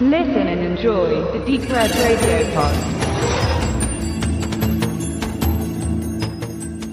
Listen and enjoy the Deep Red Radio Pod.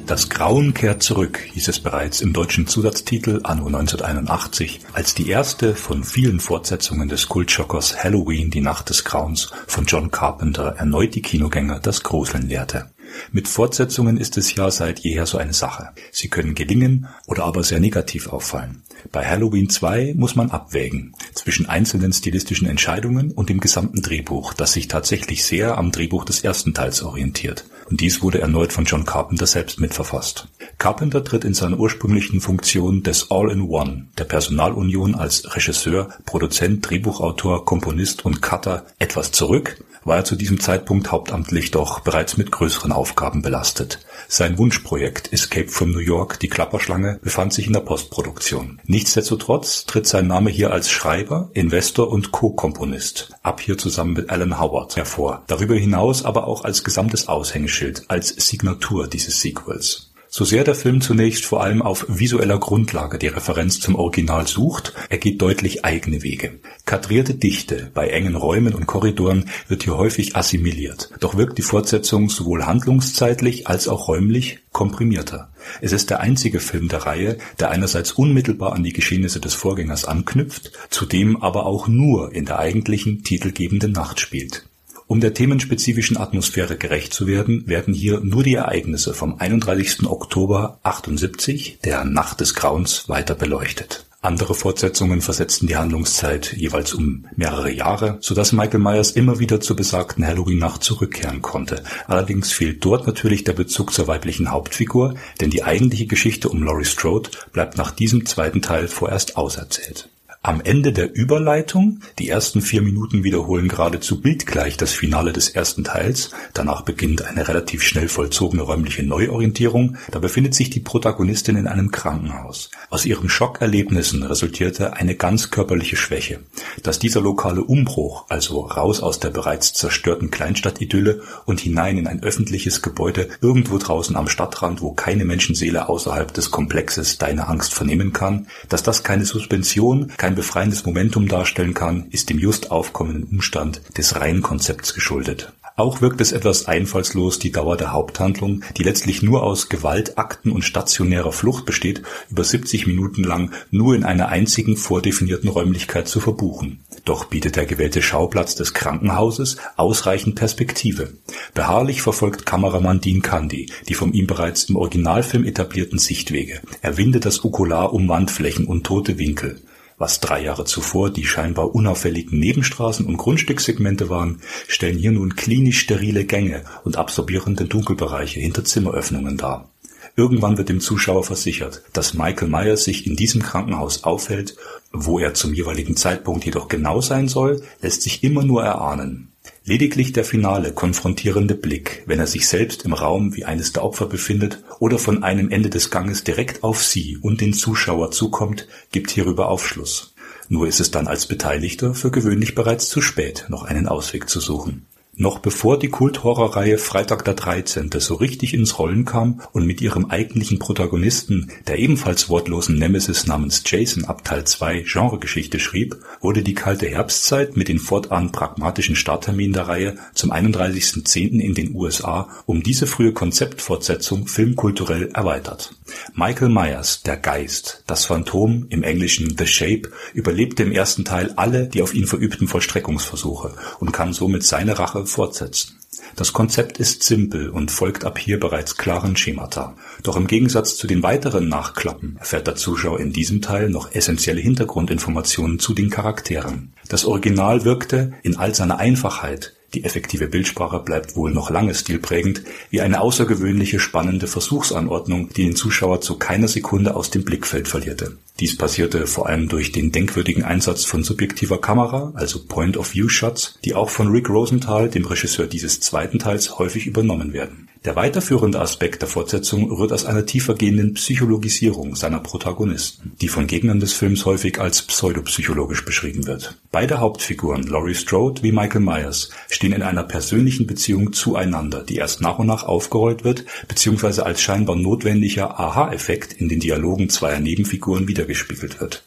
Das Grauen kehrt zurück, hieß es bereits im deutschen Zusatztitel anno 1981, als die erste von vielen Fortsetzungen des Kultschockers Halloween, die Nacht des Grauens von John Carpenter erneut die Kinogänger das Gruseln lehrte. Mit Fortsetzungen ist es ja seit jeher so eine Sache. Sie können gelingen oder aber sehr negativ auffallen. Bei Halloween 2 muss man abwägen zwischen einzelnen stilistischen Entscheidungen und dem gesamten Drehbuch, das sich tatsächlich sehr am Drehbuch des ersten Teils orientiert. Und dies wurde erneut von John Carpenter selbst mitverfasst. Carpenter tritt in seiner ursprünglichen Funktion des All-in-One, der Personalunion als Regisseur, Produzent, Drehbuchautor, Komponist und Cutter etwas zurück, war er zu diesem Zeitpunkt hauptamtlich doch bereits mit größeren Aufgaben belastet. Sein Wunschprojekt Escape from New York, die Klapperschlange, befand sich in der Postproduktion. Nichtsdestotrotz tritt sein Name hier als Schreiber, Investor und Co-Komponist, ab hier zusammen mit Alan Howard, hervor. Darüber hinaus aber auch als gesamtes Aushängeschild, als Signatur dieses Sequels. So sehr der Film zunächst vor allem auf visueller Grundlage die Referenz zum Original sucht, er geht deutlich eigene Wege. Kadrierte Dichte bei engen Räumen und Korridoren wird hier häufig assimiliert, doch wirkt die Fortsetzung sowohl handlungszeitlich als auch räumlich komprimierter. Es ist der einzige Film der Reihe, der einerseits unmittelbar an die Geschehnisse des Vorgängers anknüpft, zudem aber auch nur in der eigentlichen titelgebenden Nacht spielt. Um der themenspezifischen Atmosphäre gerecht zu werden, werden hier nur die Ereignisse vom 31. Oktober 78, der Nacht des Grauens, weiter beleuchtet. Andere Fortsetzungen versetzten die Handlungszeit jeweils um mehrere Jahre, so dass Michael Myers immer wieder zur besagten Halloween-Nacht zurückkehren konnte. Allerdings fehlt dort natürlich der Bezug zur weiblichen Hauptfigur, denn die eigentliche Geschichte um Laurie Strode bleibt nach diesem zweiten Teil vorerst auserzählt. Am Ende der Überleitung, die ersten vier Minuten wiederholen geradezu bildgleich das Finale des ersten Teils, danach beginnt eine relativ schnell vollzogene räumliche Neuorientierung, da befindet sich die Protagonistin in einem Krankenhaus. Aus ihren Schockerlebnissen resultierte eine ganz körperliche Schwäche. Dass dieser lokale Umbruch, also raus aus der bereits zerstörten Kleinstadtidylle und hinein in ein öffentliches Gebäude irgendwo draußen am Stadtrand, wo keine Menschenseele außerhalb des Komplexes deine Angst vernehmen kann, dass das keine Suspension, kein befreiendes Momentum darstellen kann, ist dem just aufkommenden Umstand des Reihenkonzepts geschuldet. Auch wirkt es etwas einfallslos, die Dauer der Haupthandlung, die letztlich nur aus Gewaltakten und stationärer Flucht besteht, über 70 Minuten lang nur in einer einzigen vordefinierten Räumlichkeit zu verbuchen. Doch bietet der gewählte Schauplatz des Krankenhauses ausreichend Perspektive. Beharrlich verfolgt Kameramann Dean Candy die von ihm bereits im Originalfilm etablierten Sichtwege. Er windet das Okular um Wandflächen und tote Winkel. Was drei Jahre zuvor die scheinbar unauffälligen Nebenstraßen und Grundstückssegmente waren, stellen hier nun klinisch sterile Gänge und absorbierende Dunkelbereiche hinter Zimmeröffnungen dar. Irgendwann wird dem Zuschauer versichert, dass Michael Myers sich in diesem Krankenhaus aufhält, wo er zum jeweiligen Zeitpunkt jedoch genau sein soll, lässt sich immer nur erahnen. Lediglich der finale konfrontierende Blick, wenn er sich selbst im Raum wie eines der Opfer befindet oder von einem Ende des Ganges direkt auf sie und den Zuschauer zukommt, gibt hierüber Aufschluss. Nur ist es dann als Beteiligter für gewöhnlich bereits zu spät, noch einen Ausweg zu suchen noch bevor die Kult-Horrorreihe Freitag der 13. so richtig ins Rollen kam und mit ihrem eigentlichen Protagonisten, der ebenfalls wortlosen Nemesis namens Jason ab Teil 2 Genregeschichte schrieb, wurde die kalte Herbstzeit mit den fortan pragmatischen Startterminen der Reihe zum 31.10. in den USA um diese frühe Konzeptfortsetzung filmkulturell erweitert. Michael Myers, der Geist, das Phantom, im Englischen The Shape, überlebte im ersten Teil alle die auf ihn verübten Vollstreckungsversuche und kann somit seine Rache fortsetzen. Das Konzept ist simpel und folgt ab hier bereits klaren Schemata. Doch im Gegensatz zu den weiteren Nachklappen erfährt der Zuschauer in diesem Teil noch essentielle Hintergrundinformationen zu den Charakteren. Das Original wirkte in all seiner Einfachheit die effektive Bildsprache bleibt wohl noch lange stilprägend, wie eine außergewöhnliche spannende Versuchsanordnung, die den Zuschauer zu keiner Sekunde aus dem Blickfeld verlierte. Dies passierte vor allem durch den denkwürdigen Einsatz von subjektiver Kamera, also Point-of-View-Shots, die auch von Rick Rosenthal, dem Regisseur dieses zweiten Teils, häufig übernommen werden. Der weiterführende Aspekt der Fortsetzung rührt aus einer tiefergehenden Psychologisierung seiner Protagonisten, die von Gegnern des Films häufig als pseudopsychologisch beschrieben wird. Beide Hauptfiguren, Laurie Strode wie Michael Myers, stehen in einer persönlichen Beziehung zueinander, die erst nach und nach aufgerollt wird, beziehungsweise als scheinbar notwendiger Aha-Effekt in den Dialogen zweier Nebenfiguren wiedergespiegelt wird.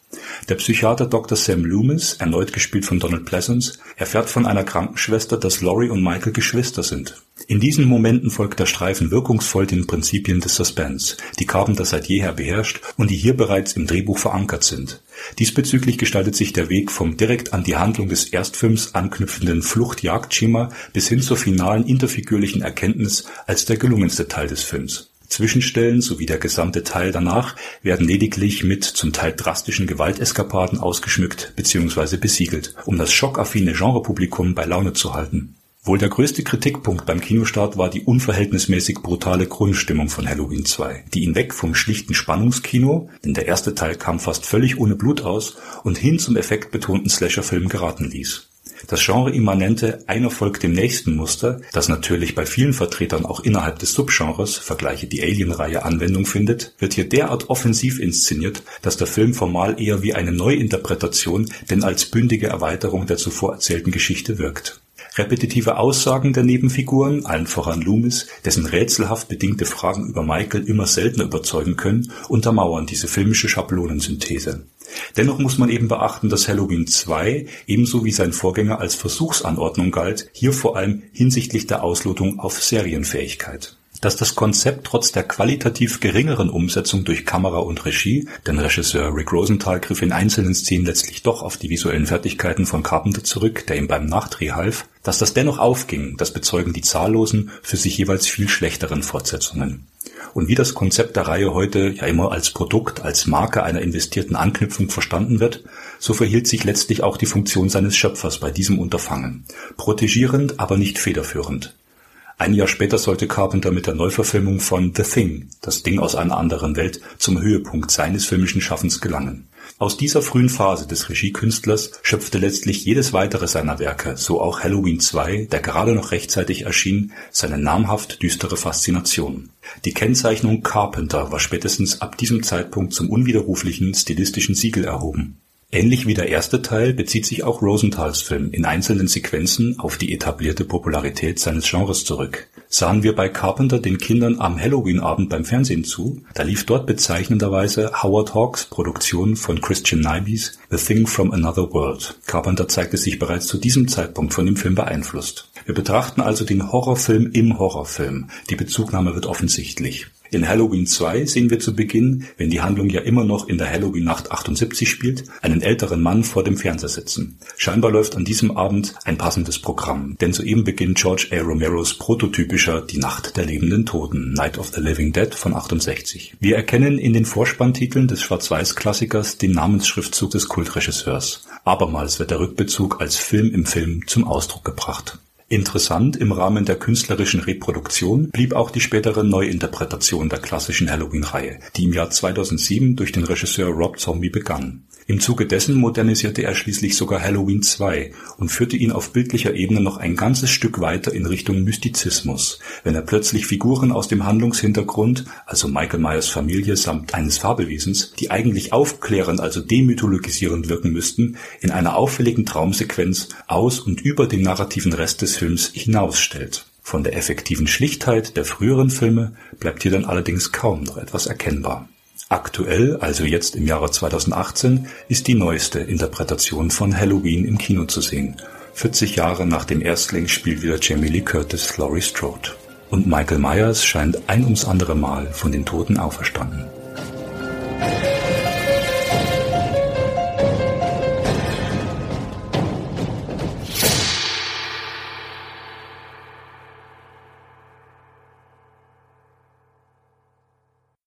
Der Psychiater Dr. Sam Loomis, erneut gespielt von Donald Pleasence, erfährt von einer Krankenschwester, dass Laurie und Michael Geschwister sind. In diesen Momenten folgt der Streifen wirkungsvoll den Prinzipien des Suspense, die Carpenter seit jeher beherrscht und die hier bereits im Drehbuch verankert sind. Diesbezüglich gestaltet sich der Weg vom direkt an die Handlung des Erstfilms anknüpfenden Flucht-Jagd-Schema bis hin zur finalen interfigürlichen Erkenntnis als der gelungenste Teil des Films. Zwischenstellen sowie der gesamte Teil danach werden lediglich mit zum Teil drastischen Gewalteskapaden ausgeschmückt bzw. besiegelt, um das schockaffine Genrepublikum bei Laune zu halten. Wohl der größte Kritikpunkt beim Kinostart war die unverhältnismäßig brutale Grundstimmung von Halloween 2, die ihn weg vom schlichten Spannungskino, denn der erste Teil kam fast völlig ohne Blut aus, und hin zum effektbetonten Slasherfilm geraten ließ. Das Genre-immanente Einer folgt dem nächsten Muster, das natürlich bei vielen Vertretern auch innerhalb des Subgenres (vergleiche die Alien-Reihe) Anwendung findet, wird hier derart offensiv inszeniert, dass der Film formal eher wie eine Neuinterpretation denn als bündige Erweiterung der zuvor erzählten Geschichte wirkt Repetitive Aussagen der Nebenfiguren, allen voran Loomis, dessen rätselhaft bedingte Fragen über Michael immer seltener überzeugen können, untermauern diese filmische Schablonensynthese. Dennoch muss man eben beachten, dass Halloween 2 ebenso wie sein Vorgänger als Versuchsanordnung galt, hier vor allem hinsichtlich der Auslotung auf Serienfähigkeit dass das Konzept trotz der qualitativ geringeren Umsetzung durch Kamera und Regie, denn Regisseur Rick Rosenthal griff in einzelnen Szenen letztlich doch auf die visuellen Fertigkeiten von Carpenter zurück, der ihm beim Nachdreh half, dass das dennoch aufging, das bezeugen die zahllosen, für sich jeweils viel schlechteren Fortsetzungen. Und wie das Konzept der Reihe heute ja immer als Produkt, als Marke einer investierten Anknüpfung verstanden wird, so verhielt sich letztlich auch die Funktion seines Schöpfers bei diesem Unterfangen. Protegierend, aber nicht federführend. Ein Jahr später sollte Carpenter mit der Neuverfilmung von The Thing (Das Ding aus einer anderen Welt) zum Höhepunkt seines filmischen Schaffens gelangen. Aus dieser frühen Phase des Regiekünstlers schöpfte letztlich jedes weitere seiner Werke, so auch Halloween 2, der gerade noch rechtzeitig erschien, seine namhaft düstere Faszination. Die Kennzeichnung Carpenter war spätestens ab diesem Zeitpunkt zum unwiderruflichen stilistischen Siegel erhoben Ähnlich wie der erste Teil bezieht sich auch Rosenthals Film in einzelnen Sequenzen auf die etablierte Popularität seines Genres zurück. Sahen wir bei Carpenter den Kindern am Halloween-Abend beim Fernsehen zu, da lief dort bezeichnenderweise Howard Hawks Produktion von Christian Nybies The Thing from Another World. Carpenter zeigte sich bereits zu diesem Zeitpunkt von dem Film beeinflusst. Wir betrachten also den Horrorfilm im Horrorfilm. Die Bezugnahme wird offensichtlich. In Halloween 2 sehen wir zu Beginn, wenn die Handlung ja immer noch in der Halloween-Nacht 78 spielt, einen älteren Mann vor dem Fernseher sitzen. Scheinbar läuft an diesem Abend ein passendes Programm, denn soeben beginnt George A. Romeros prototypischer Die Nacht der lebenden Toten, Night of the Living Dead von 68. Wir erkennen in den Vorspanntiteln des Schwarz-Weiß-Klassikers den Namensschriftzug des Kultregisseurs. Abermals wird der Rückbezug als Film im Film zum Ausdruck gebracht. Interessant im Rahmen der künstlerischen Reproduktion blieb auch die spätere Neuinterpretation der klassischen Halloween-Reihe, die im Jahr 2007 durch den Regisseur Rob Zombie begann. Im Zuge dessen modernisierte er schließlich sogar Halloween 2 und führte ihn auf bildlicher Ebene noch ein ganzes Stück weiter in Richtung Mystizismus, wenn er plötzlich Figuren aus dem Handlungshintergrund, also Michael Myers Familie samt eines Fabelwesens, die eigentlich aufklärend, also demythologisierend wirken müssten, in einer auffälligen Traumsequenz aus und über den narrativen Rest Films hinausstellt. Von der effektiven Schlichtheit der früheren Filme bleibt hier dann allerdings kaum noch etwas erkennbar Aktuell, also jetzt im Jahre 2018, ist die neueste Interpretation von Halloween im Kino zu sehen. 40 Jahre nach dem Erstling spielt wieder Jamie Lee Curtis Laurie Strode. Und Michael Myers scheint ein ums andere Mal von den Toten auferstanden.